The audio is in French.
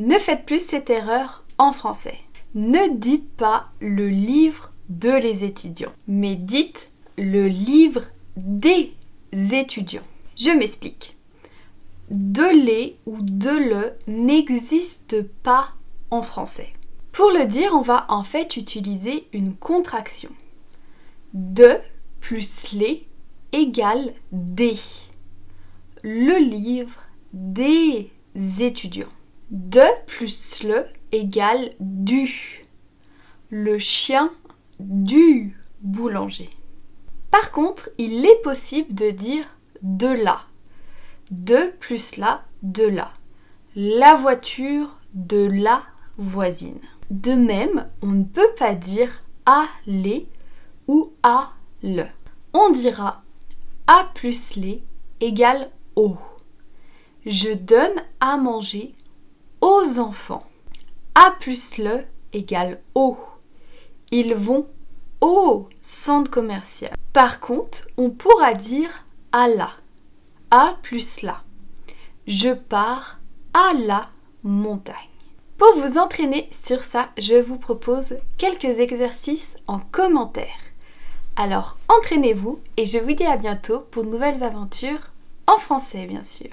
Ne faites plus cette erreur en français. Ne dites pas le livre de les étudiants, mais dites le livre des étudiants. Je m'explique. De les ou de le n'existe pas en français. Pour le dire, on va en fait utiliser une contraction. De plus les égale des. Le livre des étudiants. De plus le égale du. Le chien du boulanger. Par contre, il est possible de dire de là. De plus là, de là. La voiture de la voisine. De même, on ne peut pas dire à les ou à le. On dira a plus les égale au. Je donne à manger enfants. A plus le égale au. Ils vont au centre commercial. Par contre, on pourra dire à la. A plus la. Je pars à la montagne. Pour vous entraîner sur ça, je vous propose quelques exercices en commentaire. Alors entraînez-vous et je vous dis à bientôt pour de nouvelles aventures en français bien sûr.